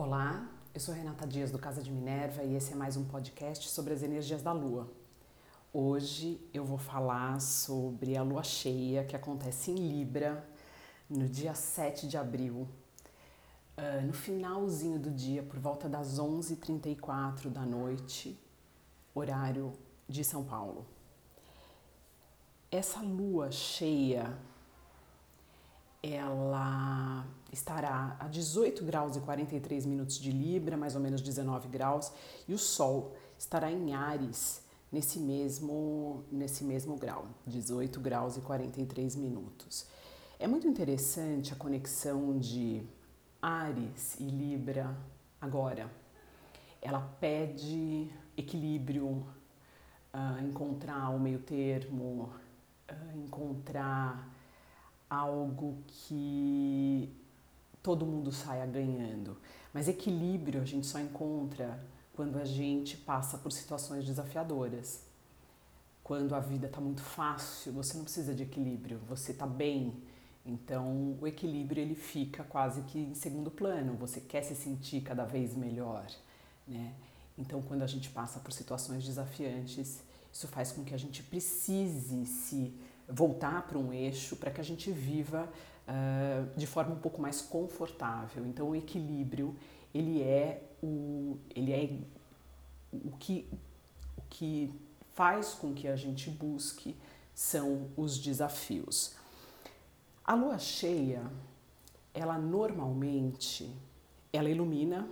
Olá, eu sou Renata Dias do Casa de Minerva e esse é mais um podcast sobre as energias da Lua. Hoje eu vou falar sobre a lua cheia que acontece em Libra no dia 7 de abril, uh, no finalzinho do dia, por volta das 11h34 da noite, horário de São Paulo. Essa lua cheia ela estará a 18 graus e 43 minutos de Libra, mais ou menos 19 graus, e o Sol estará em Ares nesse mesmo, nesse mesmo grau, 18 graus e 43 minutos. É muito interessante a conexão de Ares e Libra agora. Ela pede equilíbrio, uh, encontrar o meio termo, uh, encontrar algo que todo mundo saia ganhando. Mas equilíbrio a gente só encontra quando a gente passa por situações desafiadoras. Quando a vida está muito fácil, você não precisa de equilíbrio, você está bem. Então o equilíbrio ele fica quase que em segundo plano. Você quer se sentir cada vez melhor, né? Então quando a gente passa por situações desafiantes, isso faz com que a gente precise se voltar para um eixo para que a gente viva uh, de forma um pouco mais confortável. Então o equilíbrio ele é o ele é o que o que faz com que a gente busque são os desafios. A lua cheia, ela normalmente ela ilumina,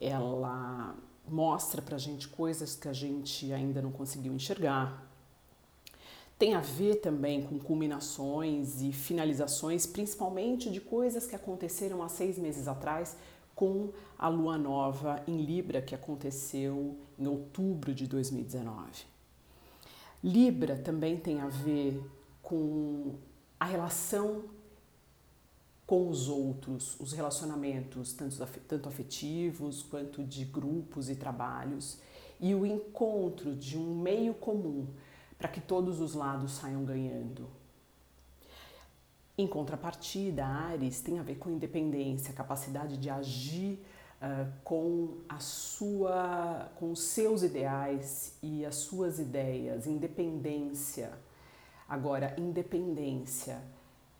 ela mostra para a gente coisas que a gente ainda não conseguiu enxergar, tem a ver também com culminações e finalizações, principalmente de coisas que aconteceram há seis meses atrás com a lua nova em Libra, que aconteceu em outubro de 2019. Libra também tem a ver com a relação com os outros, os relacionamentos, tanto afetivos quanto de grupos e trabalhos, e o encontro de um meio comum para que todos os lados saiam ganhando. Em contrapartida, Ares tem a ver com independência, capacidade de agir uh, com a sua, com os seus ideais e as suas ideias, independência. Agora, independência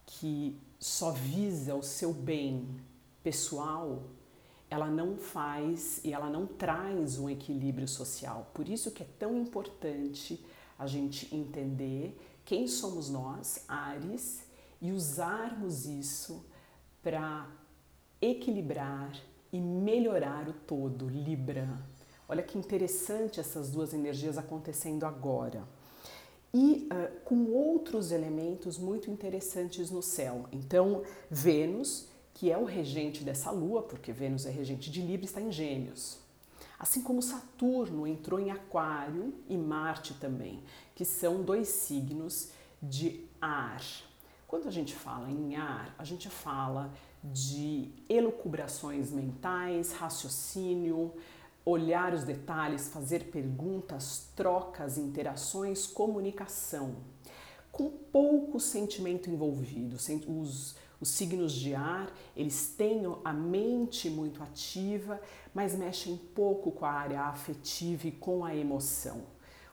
que só visa o seu bem pessoal, ela não faz e ela não traz um equilíbrio social. Por isso que é tão importante a gente entender quem somos nós, Ares, e usarmos isso para equilibrar e melhorar o todo, Libra. Olha que interessante essas duas energias acontecendo agora. E uh, com outros elementos muito interessantes no céu. Então, Vênus, que é o regente dessa lua, porque Vênus é regente de Libra, está em Gêmeos. Assim como Saturno entrou em Aquário e Marte também, que são dois signos de ar. Quando a gente fala em ar, a gente fala de elucubrações mentais, raciocínio, olhar os detalhes, fazer perguntas, trocas, interações, comunicação, com pouco sentimento envolvido. Os, os signos de ar, eles têm a mente muito ativa, mas mexem pouco com a área afetiva e com a emoção.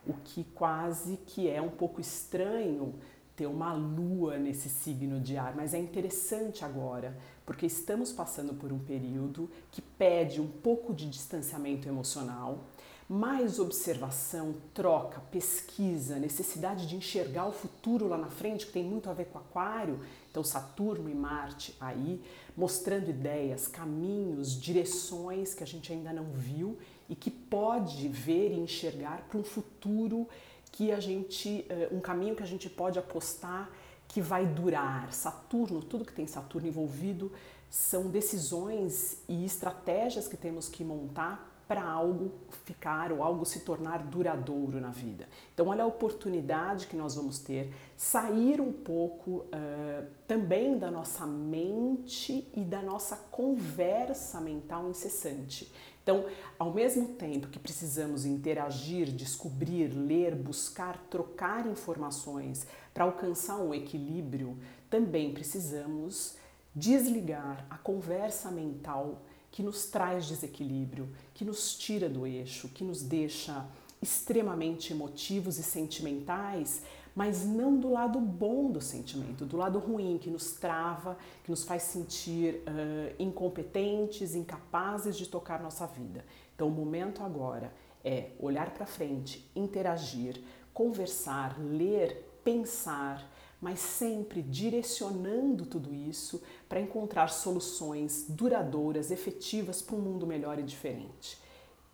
O que quase que é um pouco estranho ter uma lua nesse signo de ar, mas é interessante agora, porque estamos passando por um período que pede um pouco de distanciamento emocional, mais observação, troca, pesquisa, necessidade de enxergar o futuro lá na frente, que tem muito a ver com Aquário, então Saturno e Marte aí, mostrando ideias, caminhos, direções que a gente ainda não viu e que pode ver e enxergar para um futuro que a gente, eh, um caminho que a gente pode apostar que vai durar. Saturno, tudo que tem Saturno envolvido, são decisões e estratégias que temos que montar para algo ficar ou algo se tornar duradouro na vida. Então, olha a oportunidade que nós vamos ter, sair um pouco uh, também da nossa mente e da nossa conversa mental incessante. Então, ao mesmo tempo que precisamos interagir, descobrir, ler, buscar, trocar informações para alcançar um equilíbrio, também precisamos desligar a conversa mental que nos traz desequilíbrio, que nos tira do eixo, que nos deixa extremamente emotivos e sentimentais, mas não do lado bom do sentimento, do lado ruim, que nos trava, que nos faz sentir uh, incompetentes, incapazes de tocar nossa vida. Então, o momento agora é olhar para frente, interagir, conversar, ler, pensar, mas sempre direcionando tudo isso para encontrar soluções duradouras, efetivas para um mundo melhor e diferente.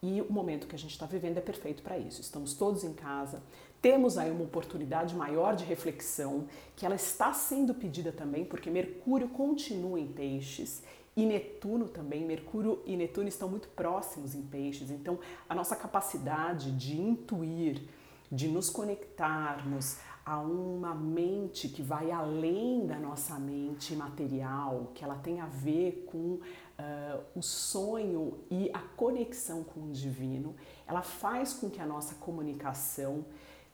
E o momento que a gente está vivendo é perfeito para isso. Estamos todos em casa, temos aí uma oportunidade maior de reflexão, que ela está sendo pedida também, porque Mercúrio continua em peixes e Netuno também. Mercúrio e Netuno estão muito próximos em peixes, então a nossa capacidade de intuir, de nos conectarmos a uma mente que vai além da nossa mente material, que ela tem a ver com uh, o sonho e a conexão com o divino, ela faz com que a nossa comunicação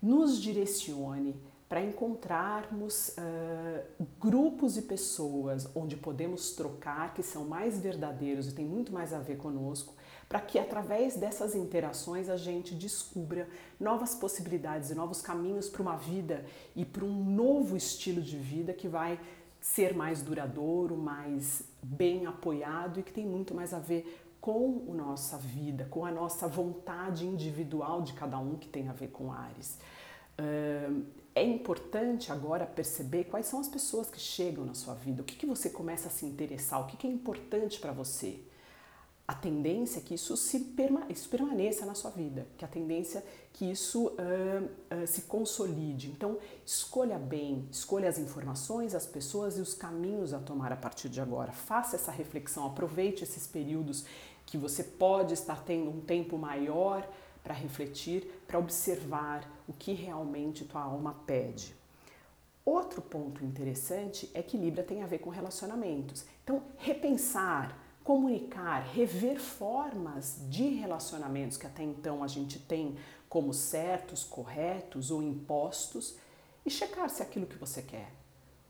nos direcione para encontrarmos uh, grupos e pessoas onde podemos trocar, que são mais verdadeiros e tem muito mais a ver conosco, para que através dessas interações a gente descubra novas possibilidades e novos caminhos para uma vida e para um novo estilo de vida que vai ser mais duradouro, mais bem apoiado e que tem muito mais a ver com a nossa vida, com a nossa vontade individual de cada um que tem a ver com Ares. É importante agora perceber quais são as pessoas que chegam na sua vida, o que, você começa a se interessar, o que é importante para você a tendência é que isso, se perma isso permaneça na sua vida, que a tendência é que isso uh, uh, se consolide. Então, escolha bem, escolha as informações, as pessoas e os caminhos a tomar a partir de agora. Faça essa reflexão, aproveite esses períodos que você pode estar tendo um tempo maior para refletir, para observar o que realmente tua alma pede. Outro ponto interessante é que Libra tem a ver com relacionamentos. Então, repensar comunicar, rever formas de relacionamentos que até então a gente tem como certos, corretos ou impostos e checar se é aquilo que você quer.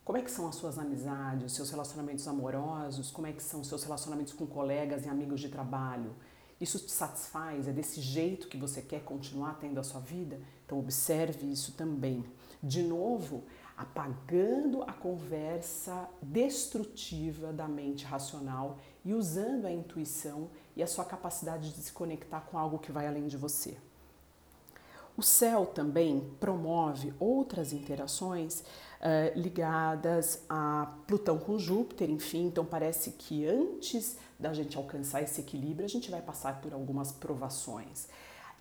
Como é que são as suas amizades, os seus relacionamentos amorosos, como é que são os seus relacionamentos com colegas e amigos de trabalho? Isso te satisfaz? É desse jeito que você quer continuar tendo a sua vida? Então observe isso também. De novo, apagando a conversa destrutiva da mente racional e usando a intuição e a sua capacidade de se conectar com algo que vai além de você. O céu também promove outras interações uh, ligadas a Plutão com Júpiter, enfim, então parece que antes da gente alcançar esse equilíbrio, a gente vai passar por algumas provações.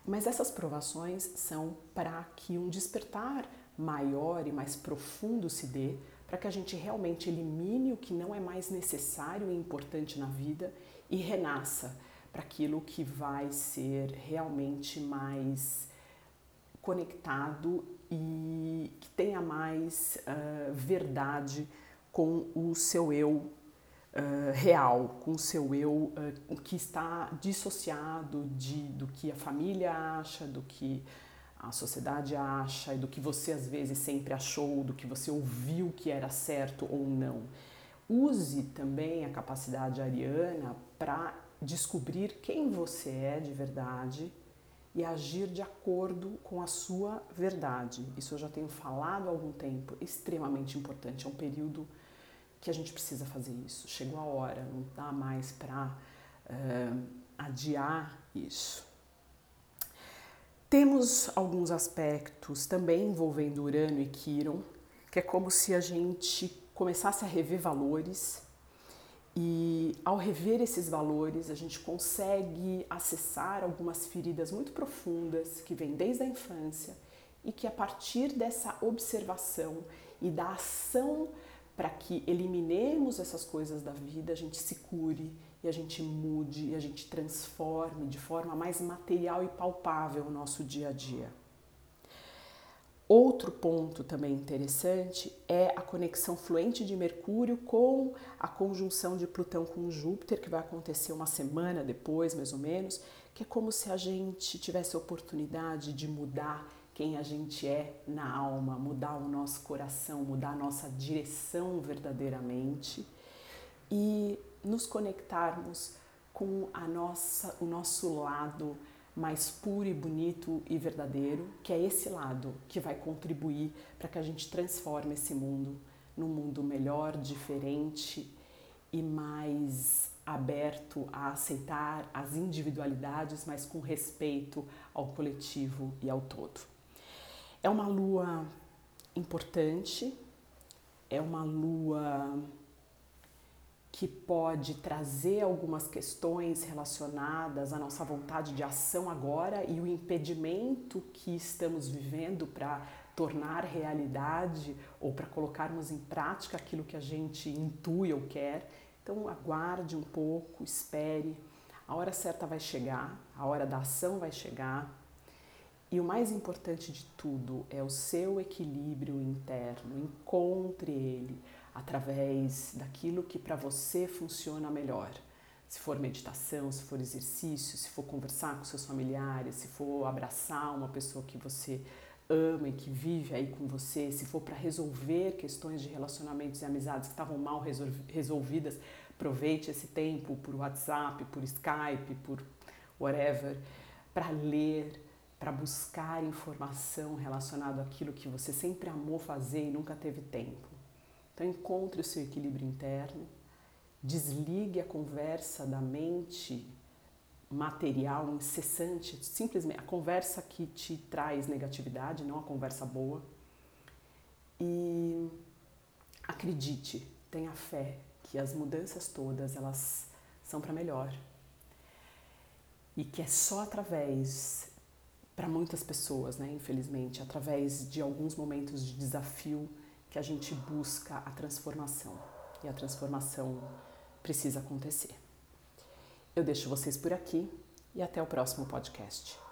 Mas essas provações são para que um despertar maior e mais profundo se dê, para que a gente realmente elimine o que não é mais necessário e importante na vida e renasça para aquilo que vai ser realmente mais conectado e que tenha mais uh, verdade com o seu eu uh, real, com o seu eu uh, que está dissociado de, do que a família acha, do que a sociedade acha e do que você às vezes sempre achou, do que você ouviu que era certo ou não. Use também a capacidade ariana para descobrir quem você é de verdade e agir de acordo com a sua verdade. Isso eu já tenho falado há algum tempo, extremamente importante, é um período que a gente precisa fazer isso. Chegou a hora, não dá mais para uh, eh, adiar isso. Temos alguns aspectos também envolvendo Urano e Quiron, que é como se a gente começasse a rever valores e ao rever esses valores a gente consegue acessar algumas feridas muito profundas que vêm desde a infância e que a partir dessa observação e da ação para que eliminemos essas coisas da vida, a gente se cure e a gente mude e a gente transforme de forma mais material e palpável o nosso dia a dia. Outro ponto também interessante é a conexão fluente de Mercúrio com a conjunção de Plutão com Júpiter, que vai acontecer uma semana depois, mais ou menos, que é como se a gente tivesse a oportunidade de mudar quem a gente é na alma, mudar o nosso coração, mudar a nossa direção verdadeiramente. E nos conectarmos com a nossa, o nosso lado mais puro e bonito e verdadeiro, que é esse lado que vai contribuir para que a gente transforme esse mundo num mundo melhor, diferente e mais aberto a aceitar as individualidades, mas com respeito ao coletivo e ao todo. É uma lua importante, é uma lua que pode trazer algumas questões relacionadas à nossa vontade de ação agora e o impedimento que estamos vivendo para tornar realidade ou para colocarmos em prática aquilo que a gente intui ou quer. Então, aguarde um pouco, espere. A hora certa vai chegar, a hora da ação vai chegar. E o mais importante de tudo é o seu equilíbrio interno. Encontre ele através daquilo que para você funciona melhor. Se for meditação, se for exercício, se for conversar com seus familiares, se for abraçar uma pessoa que você ama e que vive aí com você, se for para resolver questões de relacionamentos e amizades que estavam mal resolvidas, aproveite esse tempo por WhatsApp, por Skype, por whatever, para ler, para buscar informação relacionada àquilo que você sempre amou fazer e nunca teve tempo. Então encontre o seu equilíbrio interno, desligue a conversa da mente material incessante, simplesmente a conversa que te traz negatividade, não a conversa boa. E acredite, tenha fé que as mudanças todas elas são para melhor. E que é só através para muitas pessoas, né, infelizmente, através de alguns momentos de desafio que a gente busca a transformação. E a transformação precisa acontecer. Eu deixo vocês por aqui e até o próximo podcast.